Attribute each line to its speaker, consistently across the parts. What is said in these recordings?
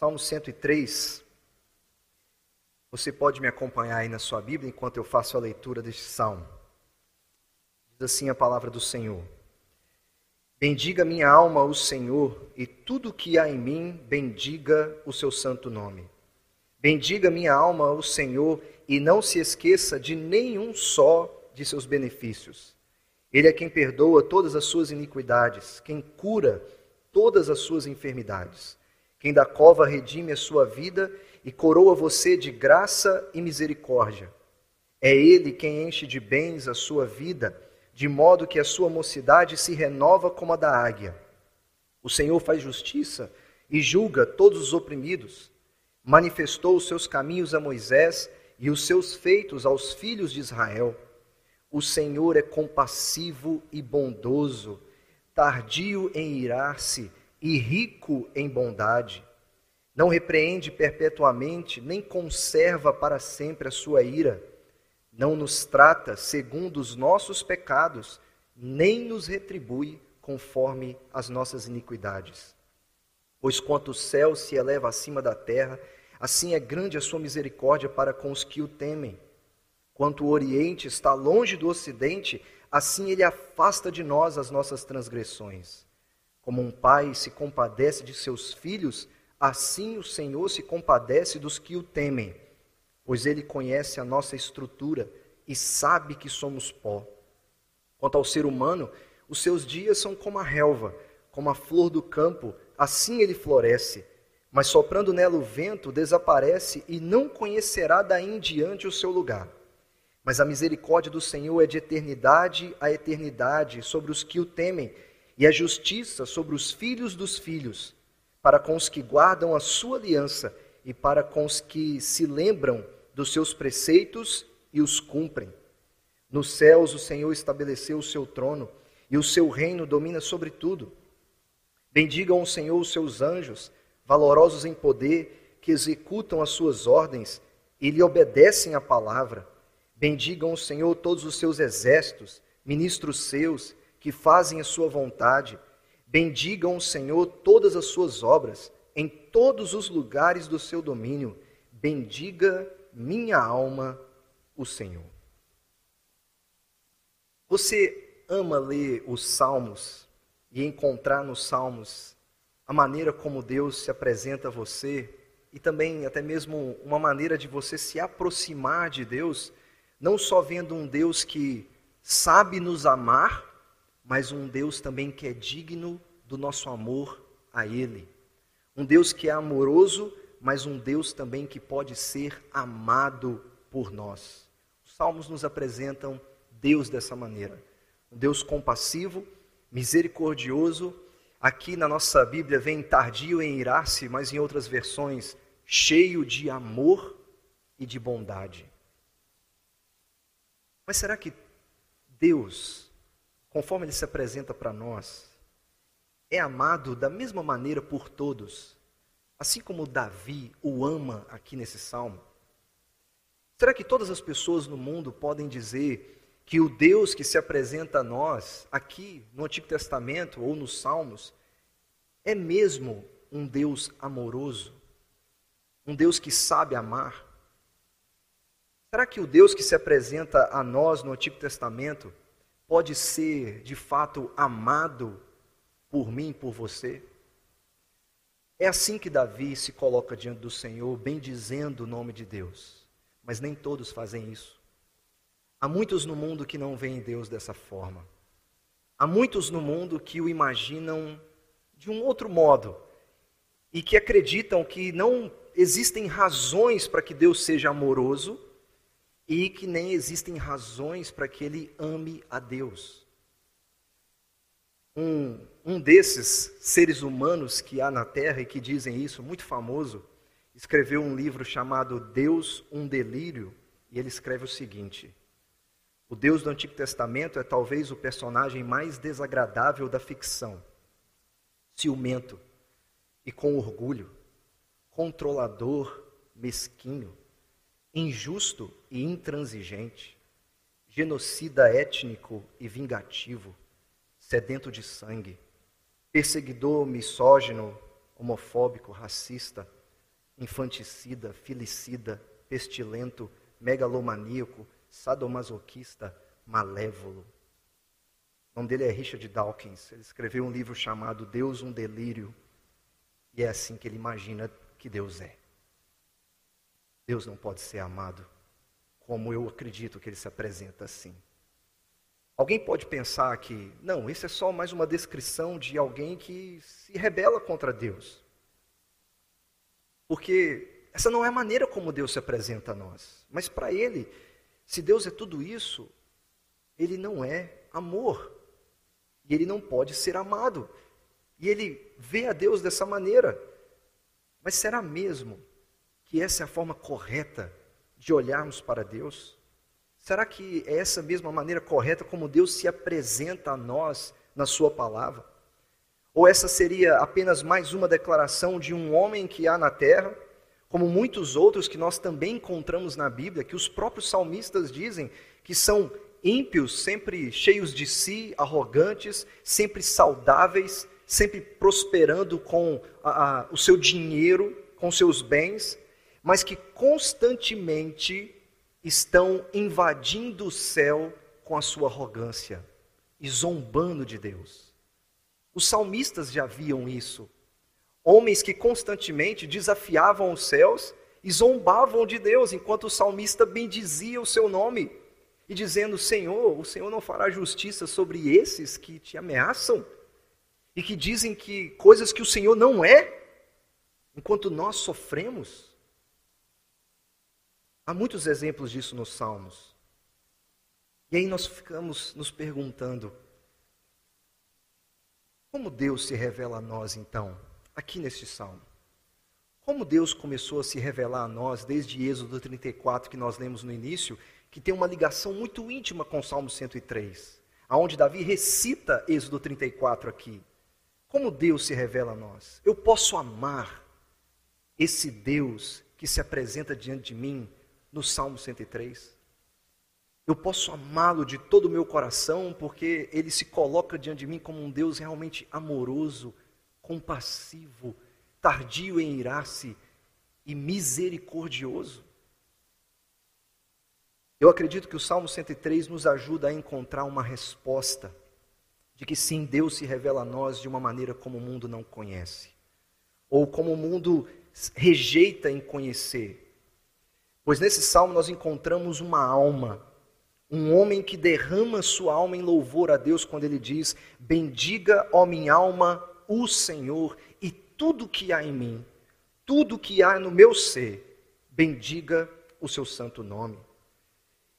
Speaker 1: Salmo 103. Você pode me acompanhar aí na sua Bíblia enquanto eu faço a leitura deste salmo. Diz assim a palavra do Senhor. Bendiga minha alma o Senhor, e tudo que há em mim, bendiga o seu santo nome. Bendiga minha alma o Senhor, e não se esqueça de nenhum só de seus benefícios. Ele é quem perdoa todas as suas iniquidades, quem cura todas as suas enfermidades, quem da cova redime a sua vida e coroa você de graça e misericórdia. É Ele quem enche de bens a sua vida de modo que a sua mocidade se renova como a da águia. O Senhor faz justiça e julga todos os oprimidos. Manifestou os seus caminhos a Moisés e os seus feitos aos filhos de Israel. O Senhor é compassivo e bondoso, tardio em irar-se e rico em bondade. Não repreende perpetuamente, nem conserva para sempre a sua ira não nos trata segundo os nossos pecados, nem nos retribui conforme as nossas iniquidades. Pois quanto o céu se eleva acima da terra, assim é grande a sua misericórdia para com os que o temem. Quanto o Oriente está longe do Ocidente, assim ele afasta de nós as nossas transgressões. Como um pai se compadece de seus filhos, assim o Senhor se compadece dos que o temem pois ele conhece a nossa estrutura e sabe que somos pó. Quanto ao ser humano, os seus dias são como a relva, como a flor do campo, assim ele floresce. Mas soprando nela o vento, desaparece e não conhecerá daí em diante o seu lugar. Mas a misericórdia do Senhor é de eternidade a eternidade sobre os que o temem, e a justiça sobre os filhos dos filhos, para com os que guardam a sua aliança e para com os que se lembram dos seus preceitos e os cumprem. Nos céus o Senhor estabeleceu o seu trono e o seu reino domina sobre tudo. Bendigam o Senhor os seus anjos, valorosos em poder, que executam as suas ordens e lhe obedecem à palavra. Bendigam o Senhor todos os seus exércitos, ministros seus, que fazem a sua vontade. Bendigam o Senhor todas as suas obras, em todos os lugares do seu domínio. Bendiga minha alma o Senhor. Você ama ler os salmos e encontrar nos salmos a maneira como Deus se apresenta a você e também até mesmo uma maneira de você se aproximar de Deus, não só vendo um Deus que sabe nos amar, mas um Deus também que é digno do nosso amor a Ele. Um Deus que é amoroso mas um Deus também que pode ser amado por nós. Os salmos nos apresentam Deus dessa maneira. Um Deus compassivo, misericordioso. Aqui na nossa Bíblia vem tardio em irar-se, mas em outras versões, cheio de amor e de bondade. Mas será que Deus, conforme Ele se apresenta para nós, é amado da mesma maneira por todos? assim como Davi o ama aqui nesse salmo? Será que todas as pessoas no mundo podem dizer que o Deus que se apresenta a nós aqui no Antigo Testamento ou nos Salmos é mesmo um Deus amoroso? Um Deus que sabe amar? Será que o Deus que se apresenta a nós no Antigo Testamento pode ser de fato amado por mim, por você? É assim que Davi se coloca diante do Senhor, bendizendo o nome de Deus. Mas nem todos fazem isso. Há muitos no mundo que não veem Deus dessa forma. Há muitos no mundo que o imaginam de um outro modo e que acreditam que não existem razões para que Deus seja amoroso e que nem existem razões para que ele ame a Deus. Um um desses seres humanos que há na Terra e que dizem isso, muito famoso, escreveu um livro chamado Deus, um Delírio, e ele escreve o seguinte: O Deus do Antigo Testamento é talvez o personagem mais desagradável da ficção. Ciumento e com orgulho, controlador, mesquinho, injusto e intransigente, genocida étnico e vingativo, sedento de sangue perseguidor, misógino, homofóbico, racista, infanticida, filicida, pestilento, megalomaníaco, sadomasoquista, malévolo. O nome dele é Richard Dawkins. Ele escreveu um livro chamado Deus um Delírio. E é assim que ele imagina que Deus é. Deus não pode ser amado como eu acredito que ele se apresenta assim. Alguém pode pensar que, não, isso é só mais uma descrição de alguém que se rebela contra Deus. Porque essa não é a maneira como Deus se apresenta a nós. Mas para ele, se Deus é tudo isso, ele não é amor. E ele não pode ser amado. E ele vê a Deus dessa maneira. Mas será mesmo que essa é a forma correta de olharmos para Deus? Será que é essa mesma maneira correta como Deus se apresenta a nós na Sua palavra? Ou essa seria apenas mais uma declaração de um homem que há na terra, como muitos outros que nós também encontramos na Bíblia, que os próprios salmistas dizem que são ímpios, sempre cheios de si, arrogantes, sempre saudáveis, sempre prosperando com a, a, o seu dinheiro, com seus bens, mas que constantemente estão invadindo o céu com a sua arrogância e zombando de Deus. Os salmistas já viam isso. Homens que constantemente desafiavam os céus e zombavam de Deus, enquanto o salmista bendizia o seu nome e dizendo: Senhor, o Senhor não fará justiça sobre esses que te ameaçam e que dizem que coisas que o Senhor não é, enquanto nós sofremos. Há muitos exemplos disso nos Salmos. E aí nós ficamos nos perguntando: como Deus se revela a nós então, aqui neste salmo? Como Deus começou a se revelar a nós desde Êxodo 34, que nós lemos no início, que tem uma ligação muito íntima com o Salmo 103, aonde Davi recita Êxodo 34 aqui. Como Deus se revela a nós? Eu posso amar esse Deus que se apresenta diante de mim no Salmo 103. Eu posso amá-lo de todo o meu coração, porque ele se coloca diante de mim como um Deus realmente amoroso, compassivo, tardio em irar-se e misericordioso. Eu acredito que o Salmo 103 nos ajuda a encontrar uma resposta de que sim, Deus se revela a nós de uma maneira como o mundo não conhece, ou como o mundo rejeita em conhecer. Pois nesse salmo nós encontramos uma alma, um homem que derrama sua alma em louvor a Deus quando ele diz: Bendiga, ó minha alma, o Senhor e tudo que há em mim, tudo que há no meu ser, bendiga o seu santo nome.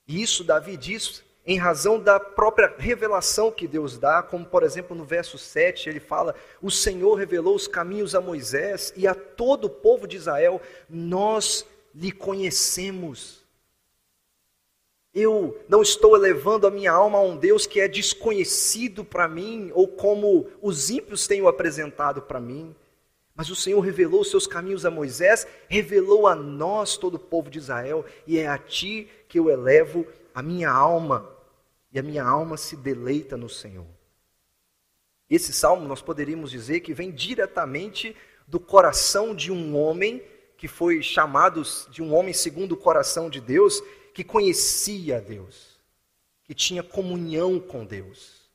Speaker 1: E isso Davi diz em razão da própria revelação que Deus dá, como por exemplo no verso 7, ele fala: O Senhor revelou os caminhos a Moisés e a todo o povo de Israel, nós lhe conhecemos. Eu não estou elevando a minha alma a um Deus que é desconhecido para mim, ou como os ímpios têm o apresentado para mim. Mas o Senhor revelou os seus caminhos a Moisés, revelou a nós, todo o povo de Israel, e é a ti que eu elevo a minha alma, e a minha alma se deleita no Senhor. Esse salmo nós poderíamos dizer que vem diretamente do coração de um homem que foi chamado de um homem segundo o coração de Deus, que conhecia Deus, que tinha comunhão com Deus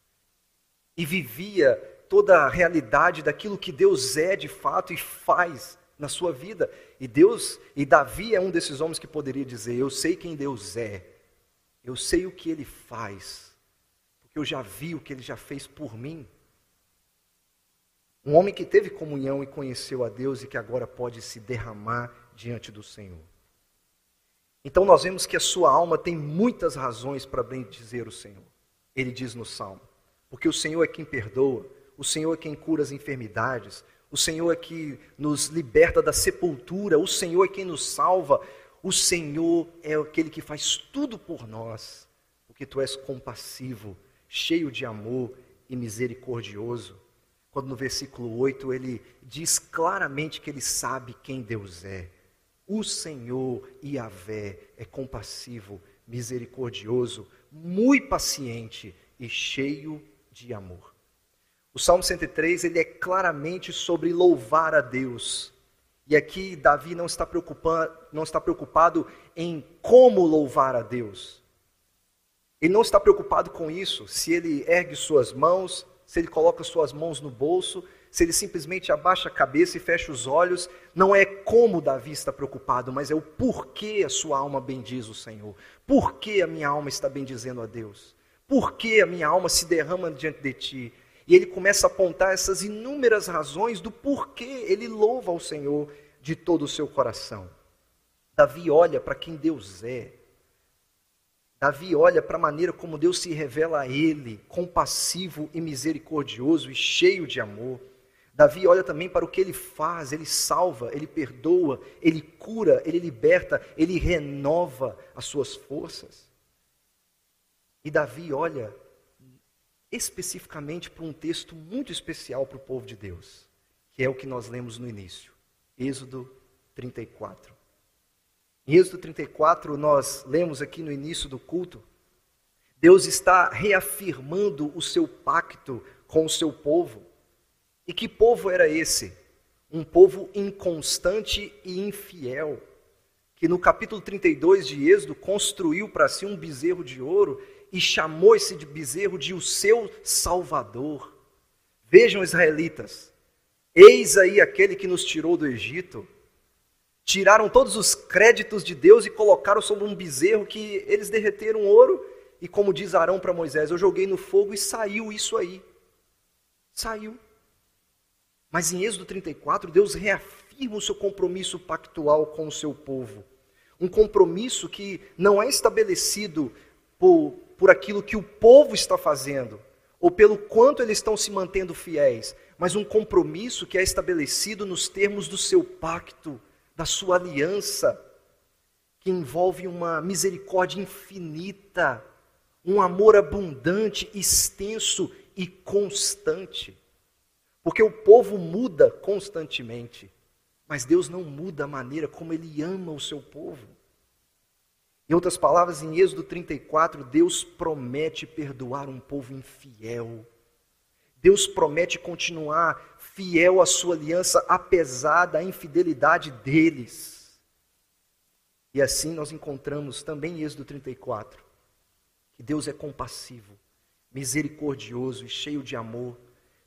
Speaker 1: e vivia toda a realidade daquilo que Deus é de fato e faz na sua vida. E Deus, e Davi é um desses homens que poderia dizer: Eu sei quem Deus é, eu sei o que ele faz, porque eu já vi o que ele já fez por mim. Um homem que teve comunhão e conheceu a Deus e que agora pode se derramar diante do Senhor. Então nós vemos que a sua alma tem muitas razões para bendizer o Senhor. Ele diz no Salmo: porque o Senhor é quem perdoa, o Senhor é quem cura as enfermidades, o Senhor é quem nos liberta da sepultura, o Senhor é quem nos salva, o Senhor é aquele que faz tudo por nós, porque tu és compassivo, cheio de amor e misericordioso quando no versículo 8 ele diz claramente que ele sabe quem Deus é. O Senhor Yahvé é compassivo, misericordioso, muito paciente e cheio de amor. O Salmo 103 ele é claramente sobre louvar a Deus E aqui Davi não está, não está preocupado em como louvar a Deus. Ele não está preocupado com isso, se ele ergue suas mãos, se ele coloca suas mãos no bolso, se ele simplesmente abaixa a cabeça e fecha os olhos, não é como Davi está preocupado, mas é o porquê a sua alma bendiz o Senhor. Por que a minha alma está bendizendo a Deus? Por que a minha alma se derrama diante de ti? E ele começa a apontar essas inúmeras razões do porquê ele louva ao Senhor de todo o seu coração. Davi olha para quem Deus é. Davi olha para a maneira como Deus se revela a ele, compassivo e misericordioso e cheio de amor. Davi olha também para o que ele faz, ele salva, ele perdoa, ele cura, ele liberta, ele renova as suas forças. E Davi olha especificamente para um texto muito especial para o povo de Deus, que é o que nós lemos no início, Êxodo 34. Em Êxodo 34, nós lemos aqui no início do culto, Deus está reafirmando o seu pacto com o seu povo. E que povo era esse? Um povo inconstante e infiel, que no capítulo 32 de Êxodo construiu para si um bezerro de ouro e chamou esse bezerro de o seu Salvador. Vejam, israelitas, eis aí aquele que nos tirou do Egito. Tiraram todos os créditos de Deus e colocaram sobre um bezerro que eles derreteram ouro. E como diz Arão para Moisés, eu joguei no fogo e saiu isso aí. Saiu. Mas em Êxodo 34, Deus reafirma o seu compromisso pactual com o seu povo. Um compromisso que não é estabelecido por, por aquilo que o povo está fazendo, ou pelo quanto eles estão se mantendo fiéis, mas um compromisso que é estabelecido nos termos do seu pacto, da sua aliança, que envolve uma misericórdia infinita, um amor abundante, extenso e constante. Porque o povo muda constantemente, mas Deus não muda a maneira como ele ama o seu povo. Em outras palavras, em Êxodo 34, Deus promete perdoar um povo infiel. Deus promete continuar fiel à sua aliança, apesar da infidelidade deles. E assim nós encontramos também em Êxodo 34 que Deus é compassivo, misericordioso e cheio de amor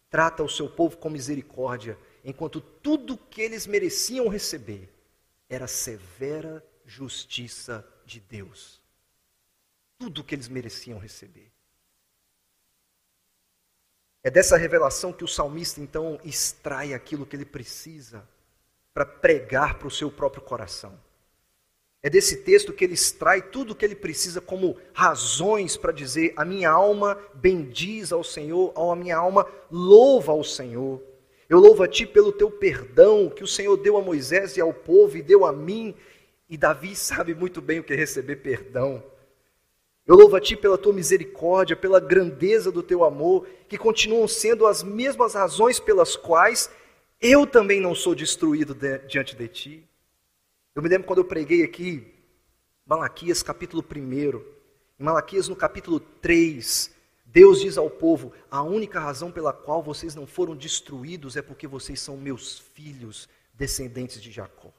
Speaker 1: trata o seu povo com misericórdia, enquanto tudo que eles mereciam receber era severa justiça de Deus. Tudo que eles mereciam receber. É dessa revelação que o salmista então extrai aquilo que ele precisa para pregar para o seu próprio coração. É desse texto que ele extrai tudo o que ele precisa como razões para dizer: a minha alma bendiz ao Senhor, a minha alma louva ao Senhor. Eu louvo a ti pelo teu perdão que o Senhor deu a Moisés e ao povo e deu a mim. E Davi sabe muito bem o que é receber perdão. Eu louvo a ti pela tua misericórdia, pela grandeza do teu amor, que continuam sendo as mesmas razões pelas quais eu também não sou destruído diante de ti. Eu me lembro quando eu preguei aqui, Malaquias capítulo 1. Em Malaquias no capítulo 3, Deus diz ao povo: a única razão pela qual vocês não foram destruídos é porque vocês são meus filhos, descendentes de Jacó.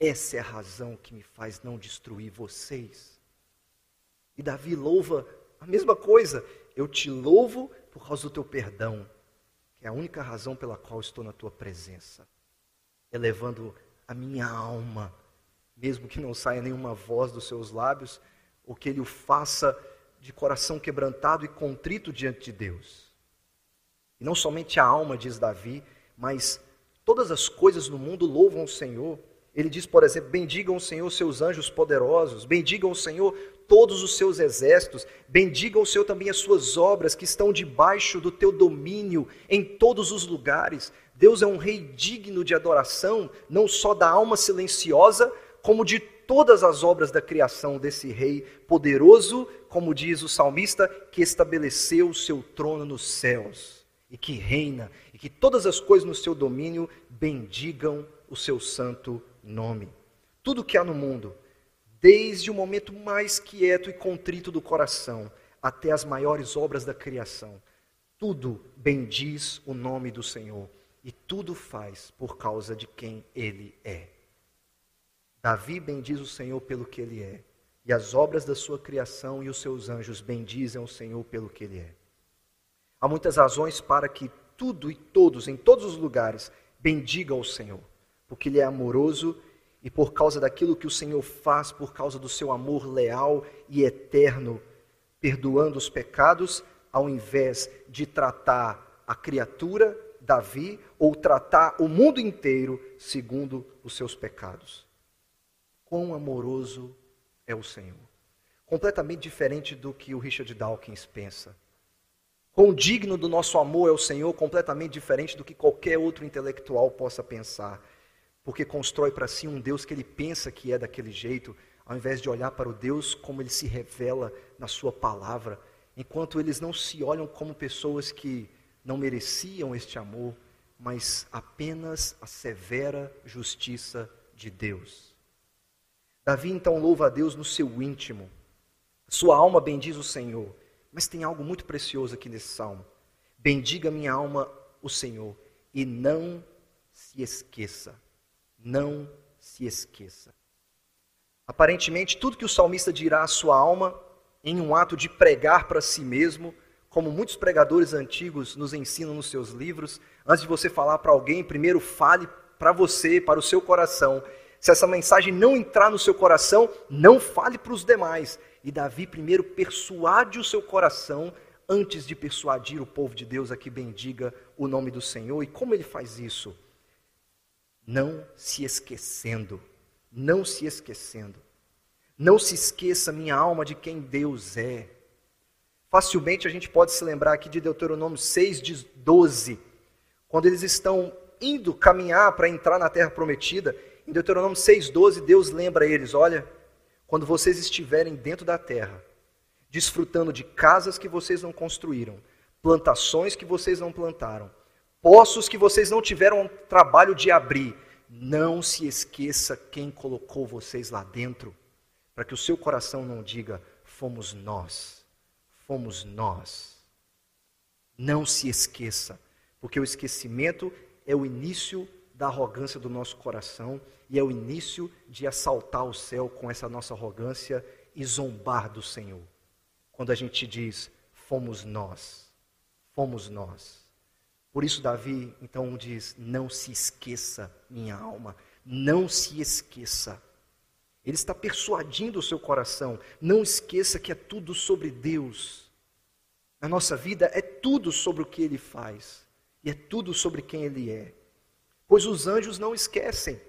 Speaker 1: Essa é a razão que me faz não destruir vocês. E Davi louva a mesma coisa. Eu te louvo por causa do teu perdão, que é a única razão pela qual estou na tua presença, elevando a minha alma, mesmo que não saia nenhuma voz dos seus lábios, ou que ele o faça de coração quebrantado e contrito diante de Deus. E não somente a alma, diz Davi, mas todas as coisas no mundo louvam o Senhor. Ele diz, por exemplo: Bendigam o Senhor seus anjos poderosos, bendigam o Senhor todos os seus exércitos, bendigam o Senhor também as suas obras que estão debaixo do teu domínio em todos os lugares. Deus é um rei digno de adoração, não só da alma silenciosa, como de todas as obras da criação desse rei poderoso, como diz o salmista, que estabeleceu o seu trono nos céus e que reina, e que todas as coisas no seu domínio bendigam o seu santo nome. Tudo que há no mundo, desde o momento mais quieto e contrito do coração até as maiores obras da criação, tudo bendiz o nome do Senhor e tudo faz por causa de quem ele é. Davi bendiz o Senhor pelo que ele é, e as obras da sua criação e os seus anjos bendizem o Senhor pelo que ele é. Há muitas razões para que tudo e todos, em todos os lugares, bendigam o Senhor, porque ele é amoroso e por causa daquilo que o Senhor faz, por causa do seu amor leal e eterno, perdoando os pecados, ao invés de tratar a criatura, Davi, ou tratar o mundo inteiro segundo os seus pecados. Quão amoroso é o Senhor. Completamente diferente do que o Richard Dawkins pensa. Quão digno do nosso amor é o Senhor, completamente diferente do que qualquer outro intelectual possa pensar porque constrói para si um Deus que ele pensa que é daquele jeito, ao invés de olhar para o Deus como ele se revela na sua palavra, enquanto eles não se olham como pessoas que não mereciam este amor, mas apenas a severa justiça de Deus. Davi então louva a Deus no seu íntimo. Sua alma bendiz o Senhor. Mas tem algo muito precioso aqui nesse salmo. Bendiga minha alma o Senhor e não se esqueça não se esqueça. Aparentemente, tudo que o salmista dirá à sua alma, em um ato de pregar para si mesmo, como muitos pregadores antigos nos ensinam nos seus livros, antes de você falar para alguém, primeiro fale para você, para o seu coração. Se essa mensagem não entrar no seu coração, não fale para os demais. E Davi primeiro persuade o seu coração antes de persuadir o povo de Deus a que bendiga o nome do Senhor. E como ele faz isso? Não se esquecendo, não se esquecendo. Não se esqueça, minha alma, de quem Deus é. Facilmente a gente pode se lembrar aqui de Deuteronômio 6, 12, quando eles estão indo caminhar para entrar na terra prometida. Em Deuteronômio 6,12, Deus lembra eles: olha, quando vocês estiverem dentro da terra, desfrutando de casas que vocês não construíram, plantações que vocês não plantaram, poços que vocês não tiveram trabalho de abrir. Não se esqueça quem colocou vocês lá dentro, para que o seu coração não diga: fomos nós, fomos nós. Não se esqueça, porque o esquecimento é o início da arrogância do nosso coração e é o início de assaltar o céu com essa nossa arrogância e zombar do Senhor. Quando a gente diz: fomos nós, fomos nós. Por isso, Davi então diz: Não se esqueça, minha alma, não se esqueça. Ele está persuadindo o seu coração: não esqueça que é tudo sobre Deus. Na nossa vida é tudo sobre o que ele faz, e é tudo sobre quem ele é. Pois os anjos não esquecem.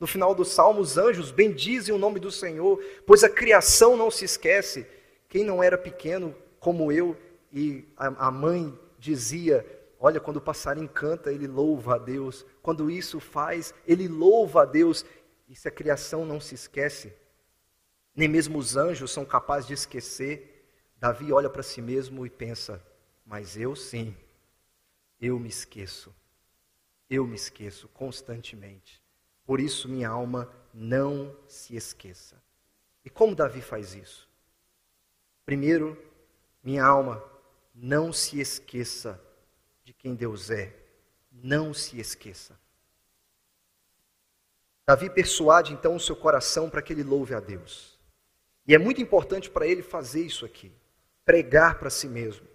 Speaker 1: No final do salmo, os anjos bendizem o nome do Senhor, pois a criação não se esquece. Quem não era pequeno como eu e a mãe dizia Olha, quando o passarinho canta, ele louva a Deus. Quando isso faz, ele louva a Deus. E se a criação não se esquece, nem mesmo os anjos são capazes de esquecer, Davi olha para si mesmo e pensa: Mas eu sim, eu me esqueço. Eu me esqueço constantemente. Por isso, minha alma não se esqueça. E como Davi faz isso? Primeiro, minha alma, não se esqueça de quem Deus é. Não se esqueça. Davi persuade então o seu coração para que ele louve a Deus. E é muito importante para ele fazer isso aqui, pregar para si mesmo.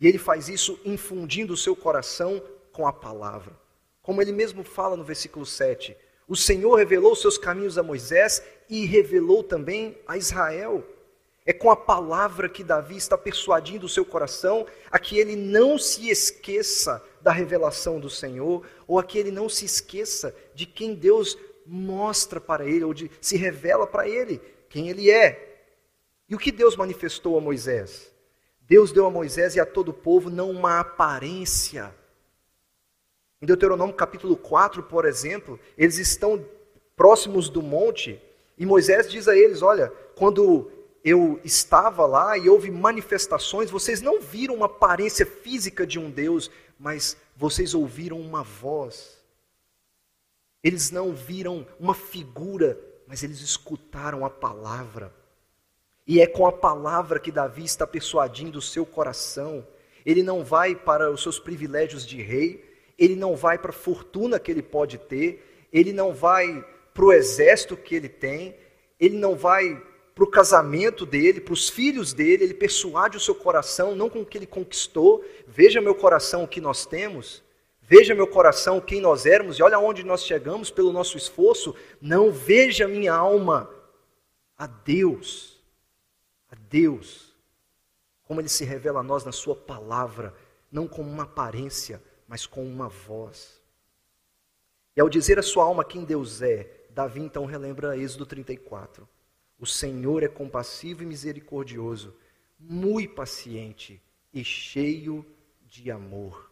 Speaker 1: E ele faz isso infundindo o seu coração com a palavra. Como ele mesmo fala no versículo 7, o Senhor revelou seus caminhos a Moisés e revelou também a Israel. É com a palavra que Davi está persuadindo o seu coração a que ele não se esqueça da revelação do Senhor, ou a que ele não se esqueça de quem Deus mostra para ele, ou de se revela para ele, quem ele é. E o que Deus manifestou a Moisés? Deus deu a Moisés e a todo o povo não uma aparência. Em Deuteronômio capítulo 4, por exemplo, eles estão próximos do monte e Moisés diz a eles: Olha, quando eu estava lá e houve manifestações, vocês não viram uma aparência física de um Deus, mas vocês ouviram uma voz. Eles não viram uma figura, mas eles escutaram a palavra. E é com a palavra que Davi está persuadindo o seu coração. Ele não vai para os seus privilégios de rei, ele não vai para a fortuna que ele pode ter, ele não vai para o exército que ele tem, ele não vai para o casamento dele, para os filhos dele, ele persuade o seu coração, não com o que ele conquistou. Veja meu coração o que nós temos, veja meu coração quem nós éramos e olha onde nós chegamos pelo nosso esforço. Não veja minha alma a Deus, a Deus, como ele se revela a nós na Sua palavra, não como uma aparência, mas com uma voz. E ao dizer a sua alma quem Deus é, Davi então relembra Êxodo 34. O Senhor é compassivo e misericordioso, muito paciente e cheio de amor.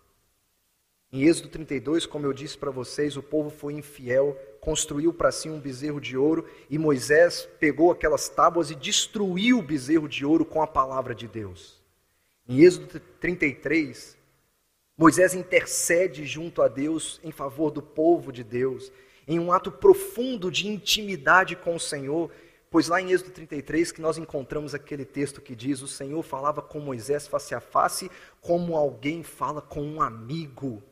Speaker 1: Em Êxodo 32, como eu disse para vocês, o povo foi infiel, construiu para si um bezerro de ouro e Moisés pegou aquelas tábuas e destruiu o bezerro de ouro com a palavra de Deus. Em Êxodo 33, Moisés intercede junto a Deus em favor do povo de Deus, em um ato profundo de intimidade com o Senhor, Pois lá em Êxodo 33 que nós encontramos aquele texto que diz: O Senhor falava com Moisés face a face, como alguém fala com um amigo.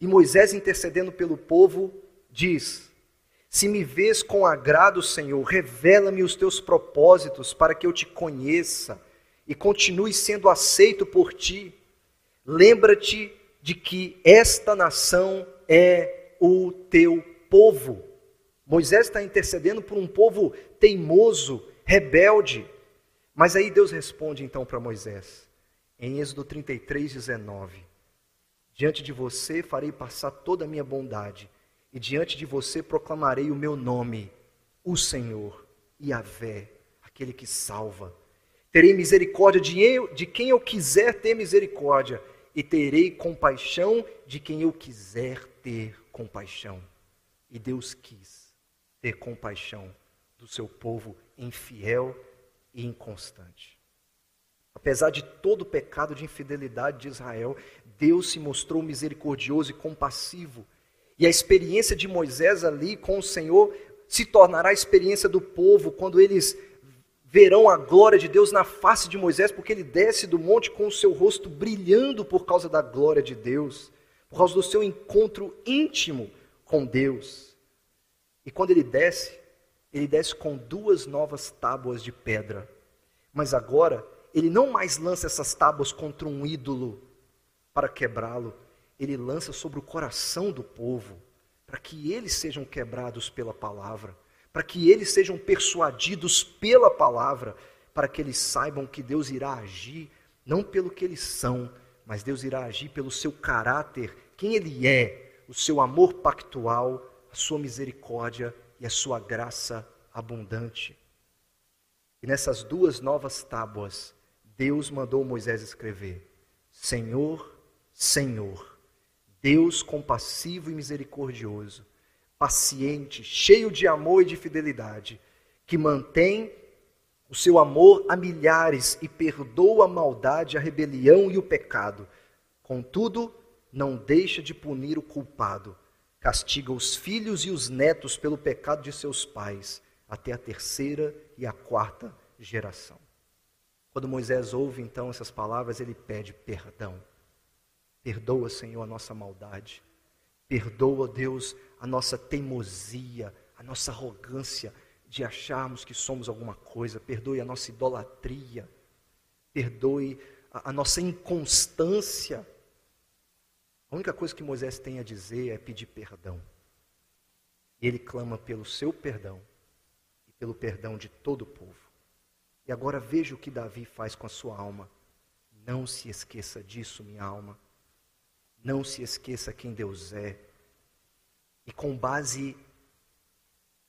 Speaker 1: E Moisés, intercedendo pelo povo, diz: Se me vês com agrado, Senhor, revela-me os teus propósitos para que eu te conheça e continue sendo aceito por ti. Lembra-te de que esta nação é o teu povo. Moisés está intercedendo por um povo teimoso, rebelde. Mas aí Deus responde então para Moisés, em Êxodo 33, 19: Diante de você farei passar toda a minha bondade, e diante de você proclamarei o meu nome, o Senhor, Yahvé, aquele que salva. Terei misericórdia de, eu, de quem eu quiser ter misericórdia, e terei compaixão de quem eu quiser ter compaixão. E Deus quis ter compaixão do seu povo infiel e inconstante. Apesar de todo o pecado de infidelidade de Israel, Deus se mostrou misericordioso e compassivo. E a experiência de Moisés ali com o Senhor se tornará a experiência do povo quando eles verão a glória de Deus na face de Moisés, porque ele desce do monte com o seu rosto brilhando por causa da glória de Deus, por causa do seu encontro íntimo com Deus. E quando ele desce, ele desce com duas novas tábuas de pedra. Mas agora, ele não mais lança essas tábuas contra um ídolo para quebrá-lo, ele lança sobre o coração do povo, para que eles sejam quebrados pela palavra, para que eles sejam persuadidos pela palavra, para que eles saibam que Deus irá agir não pelo que eles são, mas Deus irá agir pelo seu caráter, quem ele é, o seu amor pactual, a sua misericórdia e a sua graça abundante. E nessas duas novas tábuas, Deus mandou Moisés escrever: Senhor, Senhor, Deus compassivo e misericordioso, paciente, cheio de amor e de fidelidade, que mantém o seu amor a milhares e perdoa a maldade, a rebelião e o pecado. Contudo, não deixa de punir o culpado castiga os filhos e os netos pelo pecado de seus pais, até a terceira e a quarta geração. Quando Moisés ouve então essas palavras, ele pede perdão. Perdoa, Senhor, a nossa maldade. Perdoa, Deus, a nossa teimosia, a nossa arrogância de acharmos que somos alguma coisa. Perdoe a nossa idolatria. Perdoe a, a nossa inconstância a única coisa que Moisés tem a dizer é pedir perdão. E ele clama pelo seu perdão e pelo perdão de todo o povo. E agora veja o que Davi faz com a sua alma. Não se esqueça disso, minha alma. Não se esqueça quem Deus é. E com base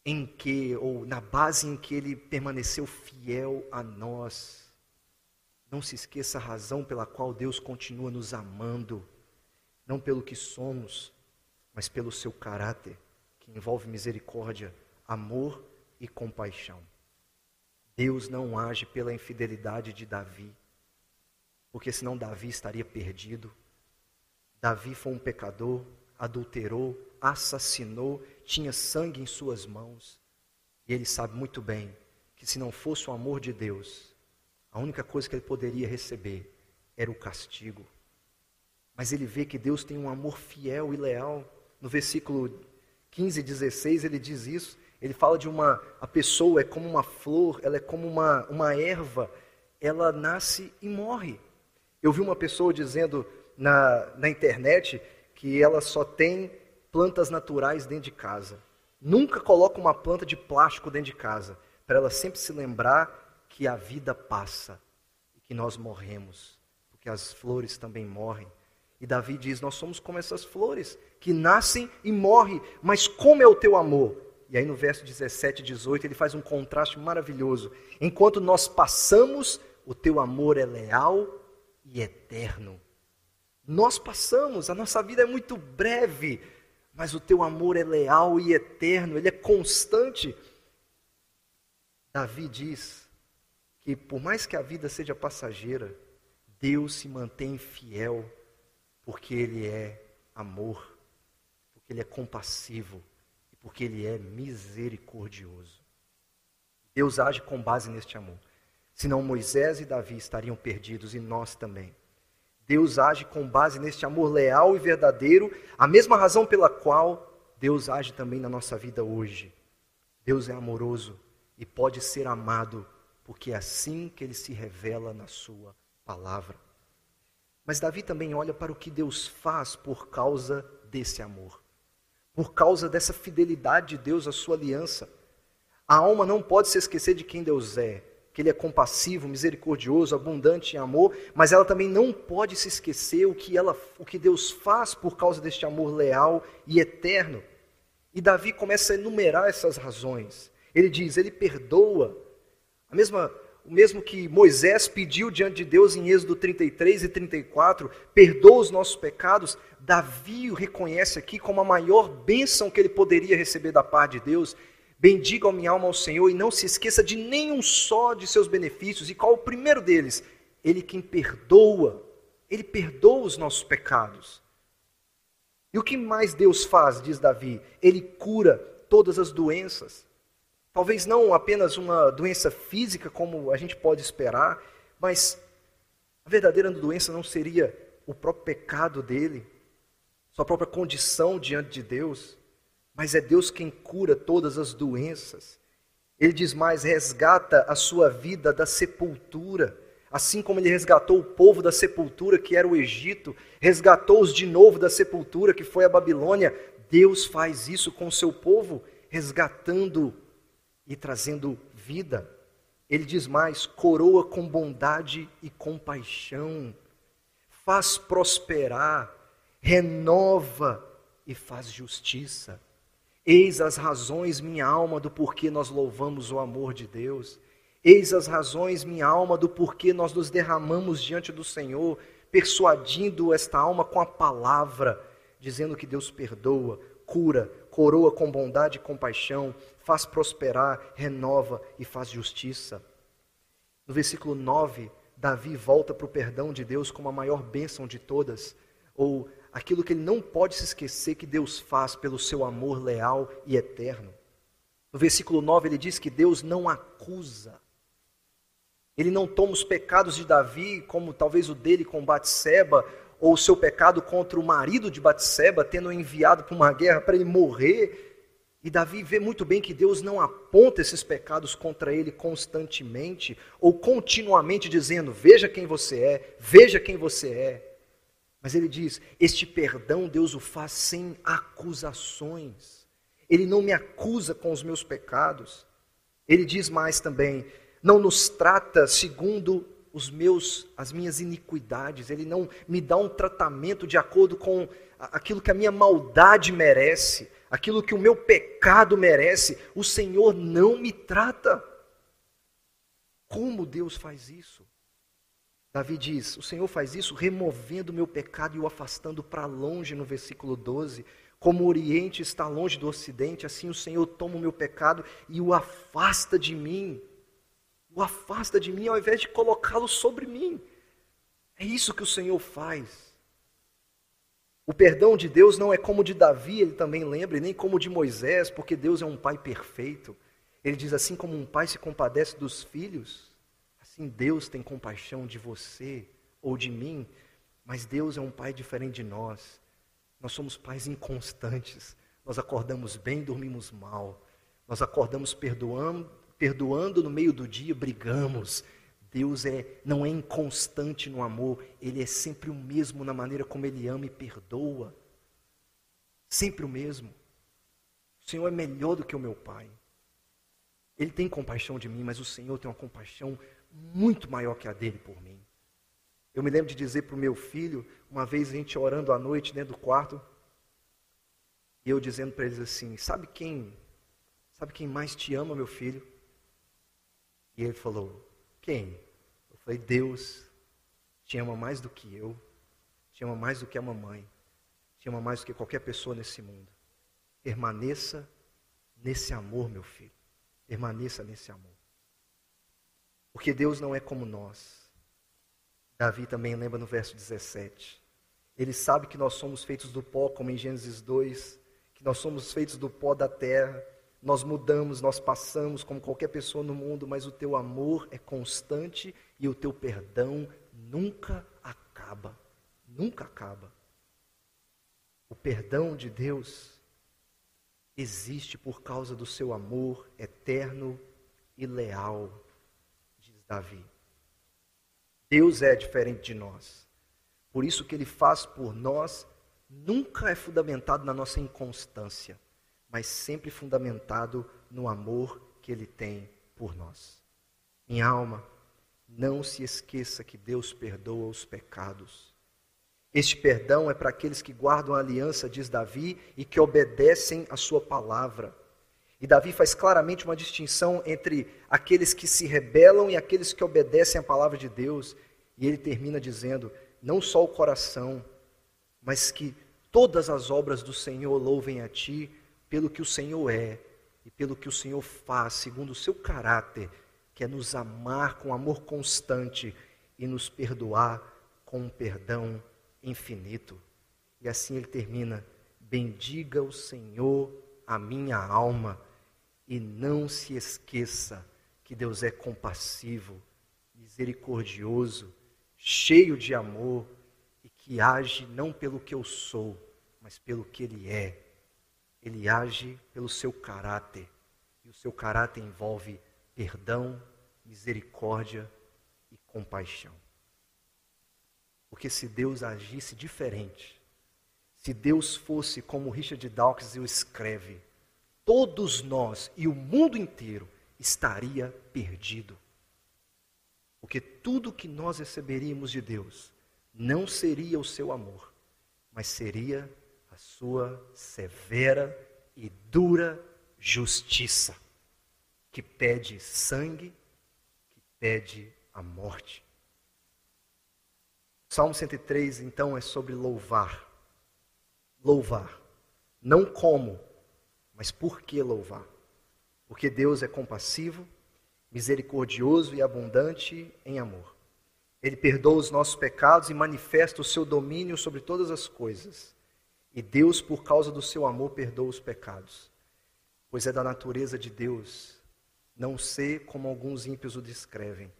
Speaker 1: em que, ou na base em que ele permaneceu fiel a nós, não se esqueça a razão pela qual Deus continua nos amando não pelo que somos, mas pelo seu caráter, que envolve misericórdia, amor e compaixão. Deus não age pela infidelidade de Davi, porque senão Davi estaria perdido. Davi foi um pecador, adulterou, assassinou, tinha sangue em suas mãos. E ele sabe muito bem que se não fosse o amor de Deus, a única coisa que ele poderia receber era o castigo. Mas ele vê que Deus tem um amor fiel e leal. No versículo 15 e 16 ele diz isso. Ele fala de uma a pessoa é como uma flor, ela é como uma, uma erva, ela nasce e morre. Eu vi uma pessoa dizendo na, na internet que ela só tem plantas naturais dentro de casa. Nunca coloca uma planta de plástico dentro de casa, para ela sempre se lembrar que a vida passa e que nós morremos, porque as flores também morrem. E Davi diz: Nós somos como essas flores que nascem e morrem, mas como é o teu amor? E aí no verso 17 e 18 ele faz um contraste maravilhoso. Enquanto nós passamos, o teu amor é leal e eterno. Nós passamos, a nossa vida é muito breve, mas o teu amor é leal e eterno, ele é constante. Davi diz que por mais que a vida seja passageira, Deus se mantém fiel porque Ele é amor, porque Ele é compassivo e porque Ele é misericordioso. Deus age com base neste amor. Senão Moisés e Davi estariam perdidos e nós também. Deus age com base neste amor leal e verdadeiro, a mesma razão pela qual Deus age também na nossa vida hoje. Deus é amoroso e pode ser amado, porque é assim que ele se revela na sua palavra. Mas Davi também olha para o que Deus faz por causa desse amor, por causa dessa fidelidade de Deus à sua aliança. A alma não pode se esquecer de quem Deus é, que Ele é compassivo, misericordioso, abundante em amor, mas ela também não pode se esquecer o que, ela, o que Deus faz por causa deste amor leal e eterno. E Davi começa a enumerar essas razões. Ele diz: Ele perdoa. A mesma o mesmo que Moisés pediu diante de Deus em Êxodo 33 e 34, perdoa os nossos pecados, Davi o reconhece aqui como a maior bênção que ele poderia receber da parte de Deus. Bendiga a minha alma ao Senhor e não se esqueça de nenhum só de seus benefícios. E qual o primeiro deles? Ele quem perdoa, ele perdoa os nossos pecados. E o que mais Deus faz, diz Davi? Ele cura todas as doenças. Talvez não apenas uma doença física, como a gente pode esperar, mas a verdadeira doença não seria o próprio pecado dele, sua própria condição diante de Deus, mas é Deus quem cura todas as doenças. Ele diz mais: resgata a sua vida da sepultura. Assim como ele resgatou o povo da sepultura, que era o Egito, resgatou-os de novo da sepultura, que foi a Babilônia, Deus faz isso com o seu povo, resgatando e trazendo vida. Ele diz mais: coroa com bondade e compaixão, faz prosperar, renova e faz justiça. Eis as razões, minha alma, do porquê nós louvamos o amor de Deus. Eis as razões, minha alma, do porquê nós nos derramamos diante do Senhor, persuadindo esta alma com a palavra, dizendo que Deus perdoa, cura, coroa com bondade e compaixão, faz prosperar, renova e faz justiça. No versículo 9, Davi volta para o perdão de Deus como a maior bênção de todas, ou aquilo que ele não pode se esquecer que Deus faz pelo seu amor leal e eterno. No versículo 9 ele diz que Deus não acusa. Ele não toma os pecados de Davi, como talvez o dele com Batseba, ou o seu pecado contra o marido de Batseba, tendo enviado para uma guerra para ele morrer. E Davi vê muito bem que Deus não aponta esses pecados contra ele constantemente ou continuamente dizendo: "Veja quem você é, veja quem você é". Mas ele diz: "Este perdão Deus o faz sem acusações. Ele não me acusa com os meus pecados". Ele diz mais também: "Não nos trata segundo os meus, as minhas iniquidades, Ele não me dá um tratamento de acordo com aquilo que a minha maldade merece, aquilo que o meu pecado merece. O Senhor não me trata. Como Deus faz isso? Davi diz: O Senhor faz isso removendo o meu pecado e o afastando para longe, no versículo 12. Como o Oriente está longe do Ocidente, assim o Senhor toma o meu pecado e o afasta de mim o afasta de mim ao invés de colocá-lo sobre mim. É isso que o Senhor faz. O perdão de Deus não é como o de Davi, ele também lembra, nem como o de Moisés, porque Deus é um pai perfeito. Ele diz assim como um pai se compadece dos filhos, assim Deus tem compaixão de você ou de mim. Mas Deus é um pai diferente de nós. Nós somos pais inconstantes. Nós acordamos bem, dormimos mal. Nós acordamos perdoando, perdoando no meio do dia, brigamos. Deus é, não é inconstante no amor, Ele é sempre o mesmo na maneira como Ele ama e perdoa. Sempre o mesmo. O Senhor é melhor do que o meu Pai. Ele tem compaixão de mim, mas o Senhor tem uma compaixão muito maior que a dele por mim. Eu me lembro de dizer para o meu filho, uma vez a gente orando à noite dentro do quarto, e eu dizendo para eles assim: Sabe quem, sabe quem mais te ama, meu filho? E ele falou: Quem? Falei: Deus te ama mais do que eu, te ama mais do que a mamãe, te ama mais do que qualquer pessoa nesse mundo. Permaneça nesse amor, meu filho. Permaneça nesse amor. Porque Deus não é como nós. Davi também lembra no verso 17. Ele sabe que nós somos feitos do pó, como em Gênesis 2, que nós somos feitos do pó da terra. Nós mudamos, nós passamos como qualquer pessoa no mundo, mas o teu amor é constante e o teu perdão nunca acaba. Nunca acaba. O perdão de Deus existe por causa do seu amor eterno e leal, diz Davi. Deus é diferente de nós. Por isso que ele faz por nós nunca é fundamentado na nossa inconstância, mas sempre fundamentado no amor que ele tem por nós. Minha alma, não se esqueça que Deus perdoa os pecados este perdão é para aqueles que guardam a aliança, diz Davi, e que obedecem a sua palavra. E Davi faz claramente uma distinção entre aqueles que se rebelam e aqueles que obedecem a palavra de Deus. E ele termina dizendo: não só o coração, mas que todas as obras do Senhor louvem a ti pelo que o Senhor é e pelo que o Senhor faz, segundo o seu caráter, que é nos amar com amor constante e nos perdoar com um perdão infinito. E assim ele termina: Bendiga o Senhor a minha alma, e não se esqueça que Deus é compassivo, misericordioso, cheio de amor e que age não pelo que eu sou, mas pelo que Ele é. Ele age pelo seu caráter, e o seu caráter envolve perdão, misericórdia e compaixão. Porque se Deus agisse diferente, se Deus fosse como Richard Dawkins o escreve, todos nós e o mundo inteiro estaria perdido. Porque tudo que nós receberíamos de Deus não seria o seu amor, mas seria a sua severa e dura justiça, que pede sangue, que pede a morte. Salmo 103, então, é sobre louvar. Louvar. Não como, mas por que louvar? Porque Deus é compassivo, misericordioso e abundante em amor. Ele perdoa os nossos pecados e manifesta o seu domínio sobre todas as coisas. E Deus, por causa do seu amor, perdoa os pecados. Pois é da natureza de Deus não ser como alguns ímpios o descrevem,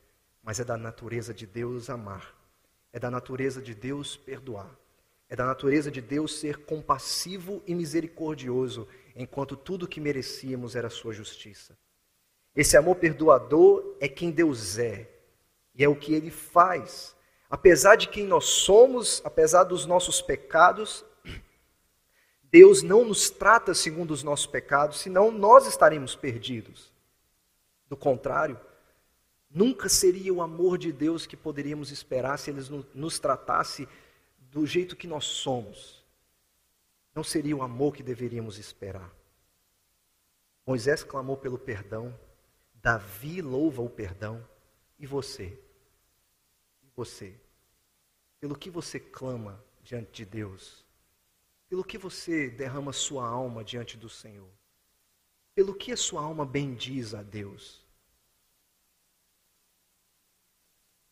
Speaker 1: mas é da natureza de Deus amar é da natureza de Deus perdoar. É da natureza de Deus ser compassivo e misericordioso, enquanto tudo que merecíamos era sua justiça. Esse amor perdoador é quem Deus é, e é o que ele faz. Apesar de quem nós somos, apesar dos nossos pecados, Deus não nos trata segundo os nossos pecados, senão nós estaremos perdidos. Do contrário, Nunca seria o amor de Deus que poderíamos esperar se Ele nos tratasse do jeito que nós somos. Não seria o amor que deveríamos esperar. Moisés clamou pelo perdão, Davi louva o perdão, e você? E você? Pelo que você clama diante de Deus? Pelo que você derrama sua alma diante do Senhor? Pelo que a sua alma bendiz a Deus?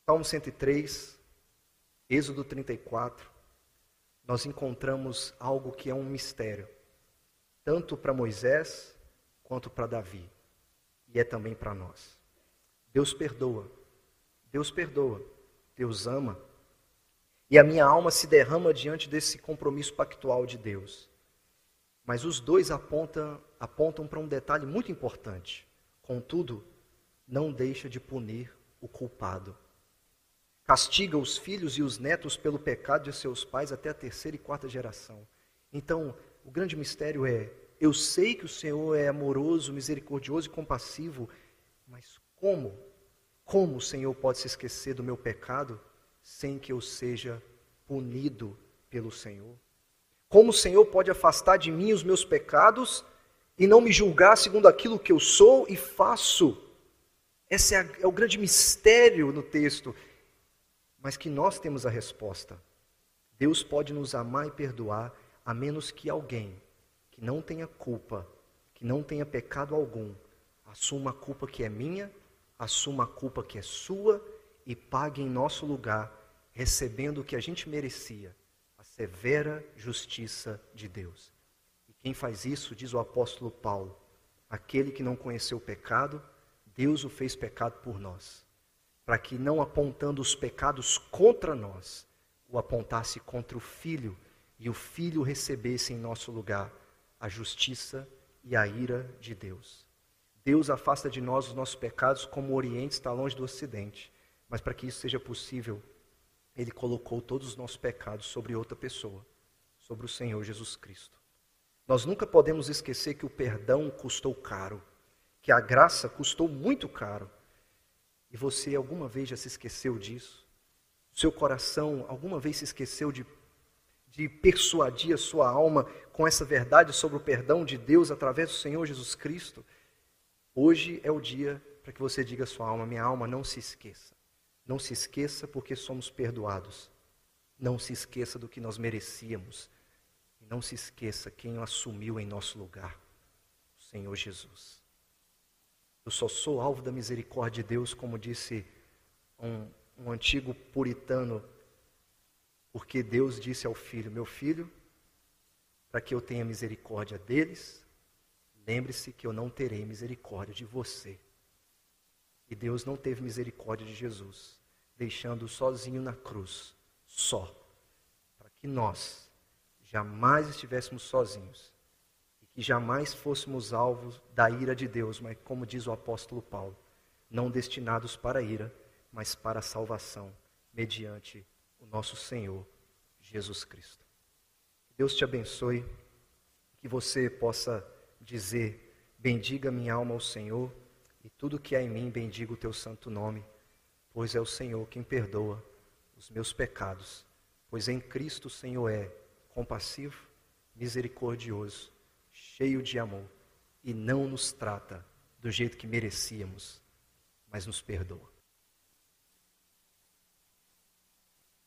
Speaker 1: Salmo 103, Êxodo 34, nós encontramos algo que é um mistério, tanto para Moisés quanto para Davi, e é também para nós. Deus perdoa, Deus perdoa, Deus ama. E a minha alma se derrama diante desse compromisso pactual de Deus. Mas os dois apontam, apontam para um detalhe muito importante. Contudo, não deixa de punir o culpado. Castiga os filhos e os netos pelo pecado de seus pais até a terceira e quarta geração. Então, o grande mistério é: eu sei que o Senhor é amoroso, misericordioso e compassivo, mas como? Como o Senhor pode se esquecer do meu pecado sem que eu seja punido pelo Senhor? Como o Senhor pode afastar de mim os meus pecados e não me julgar segundo aquilo que eu sou e faço? Esse é, é o grande mistério no texto, mas que nós temos a resposta. Deus pode nos amar e perdoar, a menos que alguém que não tenha culpa, que não tenha pecado algum, assuma a culpa que é minha, assuma a culpa que é sua e pague em nosso lugar, recebendo o que a gente merecia, a severa justiça de Deus. E quem faz isso, diz o apóstolo Paulo, aquele que não conheceu o pecado, Deus o fez pecado por nós, para que não apontando os pecados contra nós, o apontasse contra o Filho e o Filho recebesse em nosso lugar a justiça e a ira de Deus. Deus afasta de nós os nossos pecados como o Oriente está longe do Ocidente. Mas para que isso seja possível, Ele colocou todos os nossos pecados sobre outra pessoa, sobre o Senhor Jesus Cristo. Nós nunca podemos esquecer que o perdão custou caro que a graça custou muito caro. E você alguma vez já se esqueceu disso? Seu coração alguma vez se esqueceu de, de persuadir a sua alma com essa verdade sobre o perdão de Deus através do Senhor Jesus Cristo? Hoje é o dia para que você diga à sua alma: minha alma, não se esqueça. Não se esqueça porque somos perdoados. Não se esqueça do que nós merecíamos. E não se esqueça quem o assumiu em nosso lugar: o Senhor Jesus. Eu só sou alvo da misericórdia de Deus, como disse um, um antigo puritano, porque Deus disse ao filho: Meu filho, para que eu tenha misericórdia deles, lembre-se que eu não terei misericórdia de você. E Deus não teve misericórdia de Jesus, deixando-o sozinho na cruz, só, para que nós jamais estivéssemos sozinhos que jamais fôssemos alvos da ira de Deus, mas como diz o apóstolo Paulo, não destinados para a ira, mas para a salvação, mediante o nosso Senhor Jesus Cristo. Que Deus te abençoe, que você possa dizer: Bendiga minha alma ao Senhor, e tudo que há em mim, bendiga o teu santo nome, pois é o Senhor quem perdoa os meus pecados, pois em Cristo o Senhor é compassivo, misericordioso cheio de amor e não nos trata do jeito que merecíamos, mas nos perdoa.